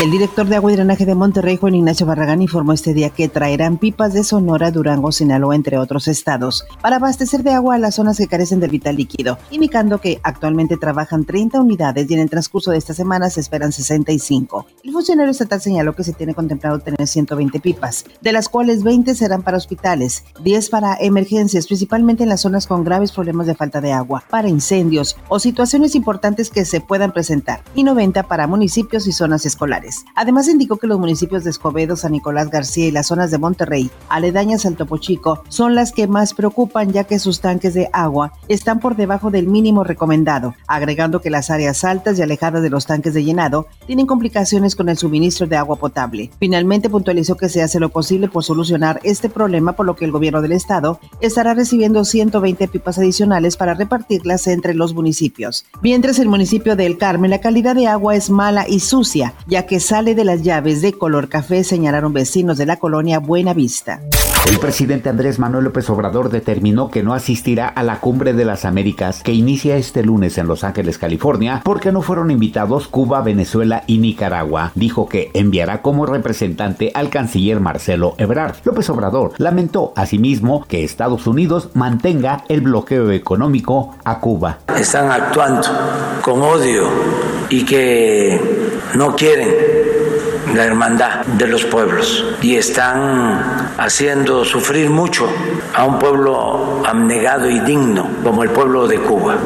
El director de Agua y Drenaje de Monterrey, Juan Ignacio Barragán, informó este día que traerán pipas de Sonora, Durango, Sinaloa, entre otros estados, para abastecer de agua a las zonas que carecen del vital líquido, indicando que actualmente trabajan 30 unidades y en el transcurso de esta semana se esperan 65. El funcionario estatal señaló que se tiene contemplado tener 120 pipas, de las cuales 20 serán para hospitales, 10 para emergencias, principalmente en las zonas con graves problemas de falta de agua, para incendios o situaciones importantes que se puedan presentar, y 90 para municipios y zonas escolares. Además, indicó que los municipios de Escobedo, San Nicolás García y las zonas de Monterrey, aledañas al Topo Chico, son las que más preocupan ya que sus tanques de agua están por debajo del mínimo recomendado, agregando que las áreas altas y alejadas de los tanques de llenado tienen complicaciones con el suministro de agua potable. Finalmente puntualizó que se hace lo posible por solucionar este problema, por lo que el gobierno del estado estará recibiendo 120 pipas adicionales para repartirlas entre los municipios. Mientras el municipio de El Carmen, la calidad de agua es mala y sucia, ya que sale de las llaves de color café, señalaron vecinos de la colonia Buena Vista. El presidente Andrés Manuel López Obrador determinó que no asistirá a la Cumbre de las Américas que inicia este lunes en Los Ángeles, California, porque no fueron invitados Cuba, Venezuela y Nicaragua. Dijo que enviará como representante al canciller Marcelo Ebrard. López Obrador lamentó asimismo que Estados Unidos mantenga el bloqueo económico a Cuba. Están actuando con odio y que no quieren la hermandad de los pueblos y están haciendo sufrir mucho a un pueblo abnegado y digno como el pueblo de Cuba.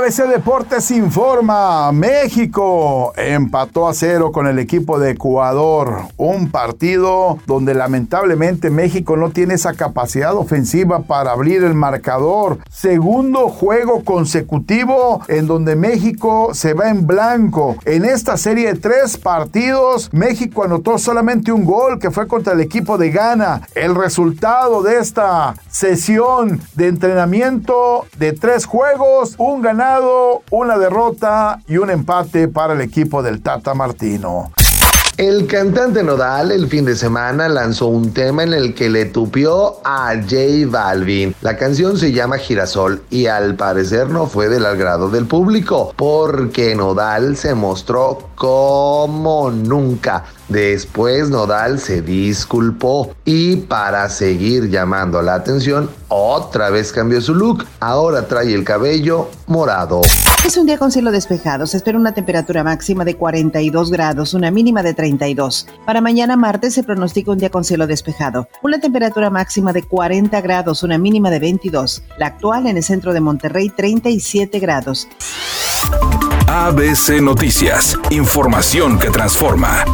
ABC Deportes informa, México empató a cero con el equipo de Ecuador, un partido donde lamentablemente México no tiene esa capacidad ofensiva para abrir el marcador. Segundo juego consecutivo en donde México se va en blanco. En esta serie de tres partidos, México anotó solamente un gol que fue contra el equipo de Ghana. El resultado de esta sesión de entrenamiento de tres juegos, un una derrota y un empate para el equipo del Tata Martino. El cantante Nodal el fin de semana lanzó un tema en el que le tupió a J Balvin. La canción se llama Girasol y al parecer no fue del agrado del público porque Nodal se mostró como nunca. Después Nodal se disculpó y para seguir llamando la atención, otra vez cambió su look. Ahora trae el cabello morado. Es un día con cielo despejado. Se espera una temperatura máxima de 42 grados, una mínima de 32. Para mañana martes se pronostica un día con cielo despejado. Una temperatura máxima de 40 grados, una mínima de 22. La actual en el centro de Monterrey, 37 grados. ABC Noticias. Información que transforma.